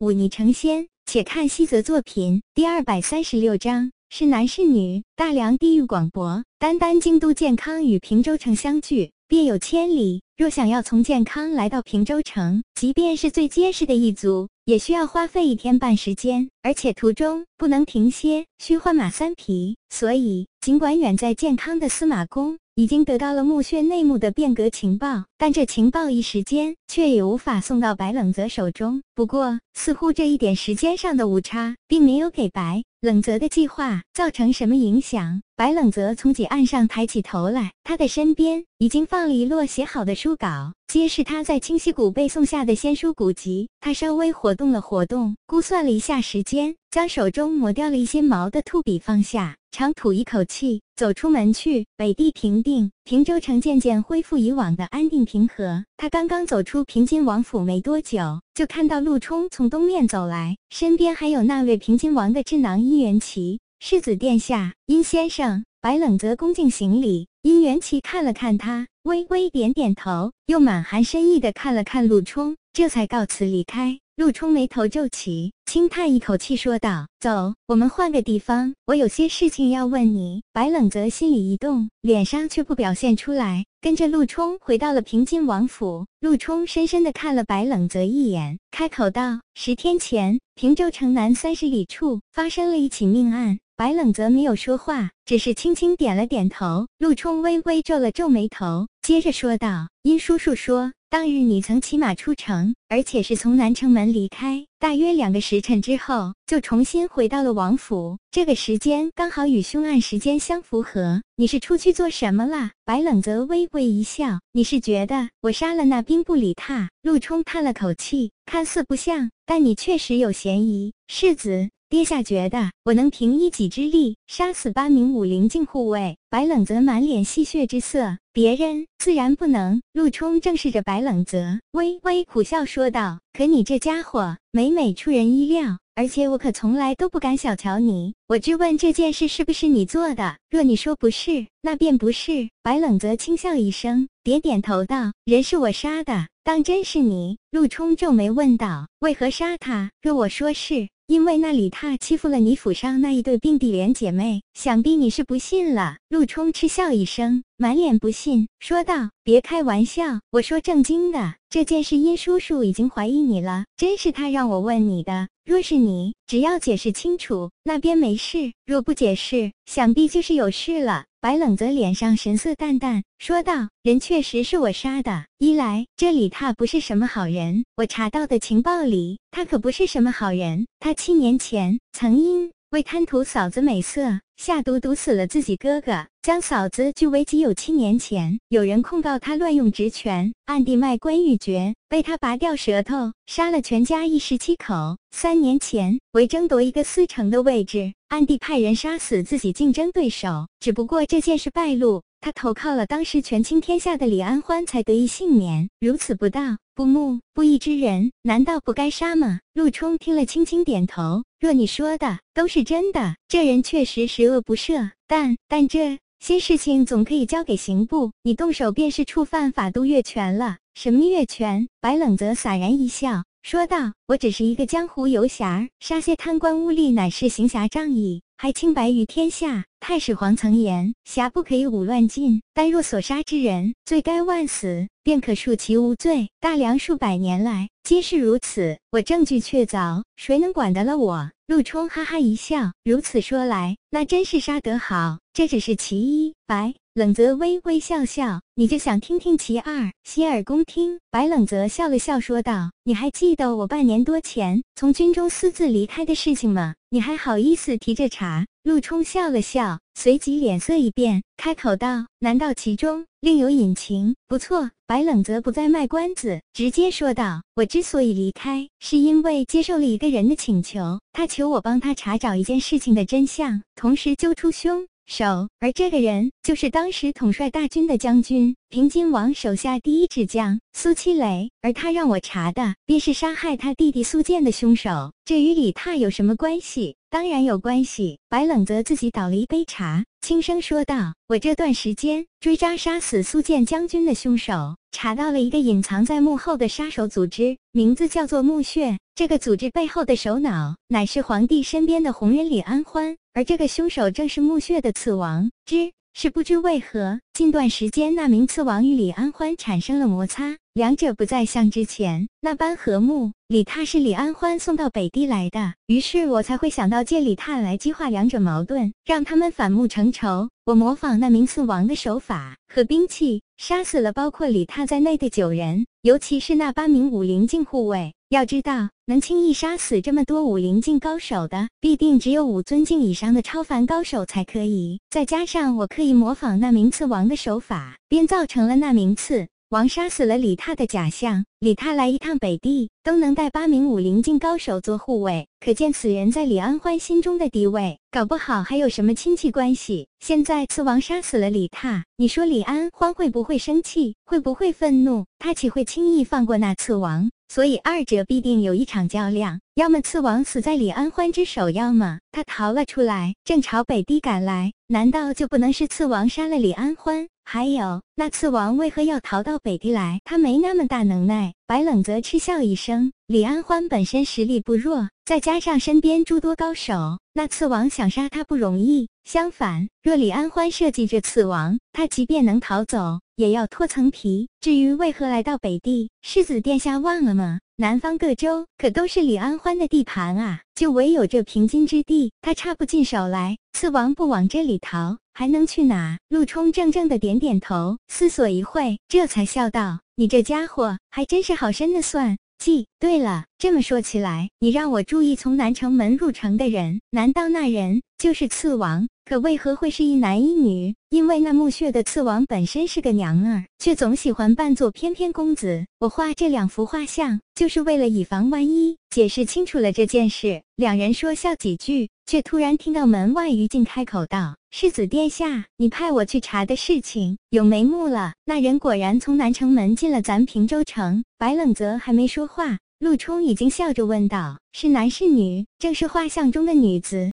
忤逆成仙。且看西泽作品第二百三十六章：是男是女？大梁地域广博，单单京都健康与平州城相距，便有千里。若想要从健康来到平州城，即便是最结实的一族，也需要花费一天半时间，而且途中不能停歇，需换马三匹。所以，尽管远在健康的司马公已经得到了墓穴内幕的变革情报，但这情报一时间却也无法送到白冷泽手中。不过，似乎这一点时间上的误差，并没有给白冷泽的计划造成什么影响。白冷泽从几岸上抬起头来，他的身边已经放了一摞写好的书稿，皆是他在清溪谷背诵下的仙书古籍。他稍微活动了活动，估算了一下时间，将手中磨掉了一些毛的兔笔放下，长吐一口气，走出门去。北地平定，平州城渐渐恢复以往的安定平和。他刚刚走出平津王府没多久，就看到陆冲从东面走来，身边还有那位平津王的智囊殷元齐。世子殿下，殷先生，白冷泽恭敬行礼。殷元齐看了看他，微微点点头，又满含深意的看了看陆冲，这才告辞离开。陆冲眉头皱起，轻叹一口气，说道：“走，我们换个地方，我有些事情要问你。”白冷泽心里一动，脸上却不表现出来，跟着陆冲回到了平津王府。陆冲深深地看了白冷泽一眼，开口道：“十天前，平州城南三十里处发生了一起命案。”白冷泽没有说话，只是轻轻点了点头。陆冲微微皱了皱眉头，接着说道：“殷叔叔说，当日你曾骑马出城，而且是从南城门离开，大约两个时辰之后，就重新回到了王府。这个时间刚好与凶案时间相符合。你是出去做什么了？”白冷泽微微一笑：“你是觉得我杀了那兵部里踏？”陆冲叹了口气，看似不像，但你确实有嫌疑。世子。爹下觉得我能凭一己之力杀死八名武灵境护卫。白冷泽满脸戏谑之色，别人自然不能。陆冲正视着白冷泽，微微苦笑说道：“可你这家伙每每出人意料，而且我可从来都不敢小瞧你。我质问这件事是不是你做的？若你说不是，那便不是。”白冷泽轻笑一声，点点头道：“人是我杀的，当真是你？”陆冲皱眉问道：“为何杀他？若我说是……”因为那李踏欺负了你府上那一对并蒂莲姐妹，想必你是不信了。陆冲嗤笑一声，满脸不信，说道：“别开玩笑，我说正经的。这件事，殷叔叔已经怀疑你了，真是他让我问你的。若是你，只要解释清楚，那边没事；若不解释，想必就是有事了。”白冷泽脸上神色淡淡，说道：“人确实是我杀的。一来这李踏不是什么好人，我查到的情报里，他可不是什么好人。他七年前曾因为贪图嫂子美色，下毒毒死了自己哥哥，将嫂子据为己有。七年前有人控告他乱用职权，暗地卖官鬻爵，被他拔掉舌头，杀了全家一十七口。三年前为争夺一个司城的位置。”暗地派人杀死自己竞争对手，只不过这件事败露，他投靠了当时权倾天下的李安欢，才得以幸免。如此不道、不睦、不义之人，难道不该杀吗？陆冲听了，轻轻点头。若你说的都是真的，这人确实十恶不赦，但但这些事情总可以交给刑部，你动手便是触犯法度越权了。什么越权？白冷泽洒然一笑。说道：“我只是一个江湖游侠，杀些贪官污吏乃是行侠仗义，还清白于天下。太史皇曾言，侠不可以武乱尽，但若所杀之人罪该万死，便可恕其无罪。大梁数百年来皆是如此，我证据确凿，谁能管得了我？”陆冲哈哈一笑，如此说来，那真是杀得好。这只是其一。白冷泽微微笑笑，你就想听听其二？洗耳恭听。白冷泽笑了笑，说道：“你还记得我半年多前从军中私自离开的事情吗？你还好意思提这茬？”陆冲笑了笑，随即脸色一变，开口道：“难道其中另有隐情？”不错。白冷泽不再卖关子，直接说道：“我之所以离开，是因为接受了一个人的请求，他求我帮他查找一件事情的真相，同时揪出凶手。而这个人就是当时统帅大军的将军平津王手下第一智将苏七雷。而他让我查的，便是杀害他弟弟苏建的凶手。这与李泰有什么关系？当然有关系。”白冷泽自己倒了一杯茶。轻声说道：“我这段时间追查杀死苏建将军的凶手，查到了一个隐藏在幕后的杀手组织，名字叫做墓穴。这个组织背后的首脑乃是皇帝身边的红人李安欢，而这个凶手正是墓穴的刺王。之是不知为何，近段时间那名刺王与李安欢产生了摩擦，两者不再像之前那般和睦。李踏是李安欢送到北地来的，于是我才会想到借李踏来激化两者矛盾，让他们反目成仇。我模仿那名刺王的手法和兵器，杀死了包括李踏在内的九人，尤其是那八名武灵境护卫。要知道，能轻易杀死这么多武灵境高手的，必定只有武尊境以上的超凡高手才可以。再加上我刻意模仿那名刺王的手法，便造成了那名刺王杀死了李踏的假象。李踏来一趟北地，都能带八名武灵境高手做护卫，可见此人在李安欢心中的地位，搞不好还有什么亲戚关系。现在刺王杀死了李踏，你说李安欢会不会生气？会不会愤怒？他岂会轻易放过那刺王？所以二者必定有一场较量，要么刺王死在李安欢之手，要么他逃了出来，正朝北地赶来。难道就不能是刺王杀了李安欢？还有，那刺王为何要逃到北地来？他没那么大能耐。白冷泽嗤笑一声，李安欢本身实力不弱，再加上身边诸多高手，那刺王想杀他不容易。相反，若李安欢设计这刺王，他即便能逃走，也要脱层皮。至于为何来到北地，世子殿下忘了吗？南方各州可都是李安欢的地盘啊，就唯有这平津之地，他插不进手来。刺王不往这里逃，还能去哪？陆冲怔怔的点点头，思索一会，这才笑道：“你这家伙还真是好深的算记。对了，这么说起来，你让我注意从南城门入城的人，难道那人就是刺王？”可为何会是一男一女？因为那墓穴的刺王本身是个娘儿，却总喜欢扮作翩翩公子。我画这两幅画像，就是为了以防万一。解释清楚了这件事，两人说笑几句，却突然听到门外于静开口道：“世子殿下，你派我去查的事情有眉目了。”那人果然从南城门进了咱平州城。白冷泽还没说话，陆冲已经笑着问道：“是男是女？”正是画像中的女子。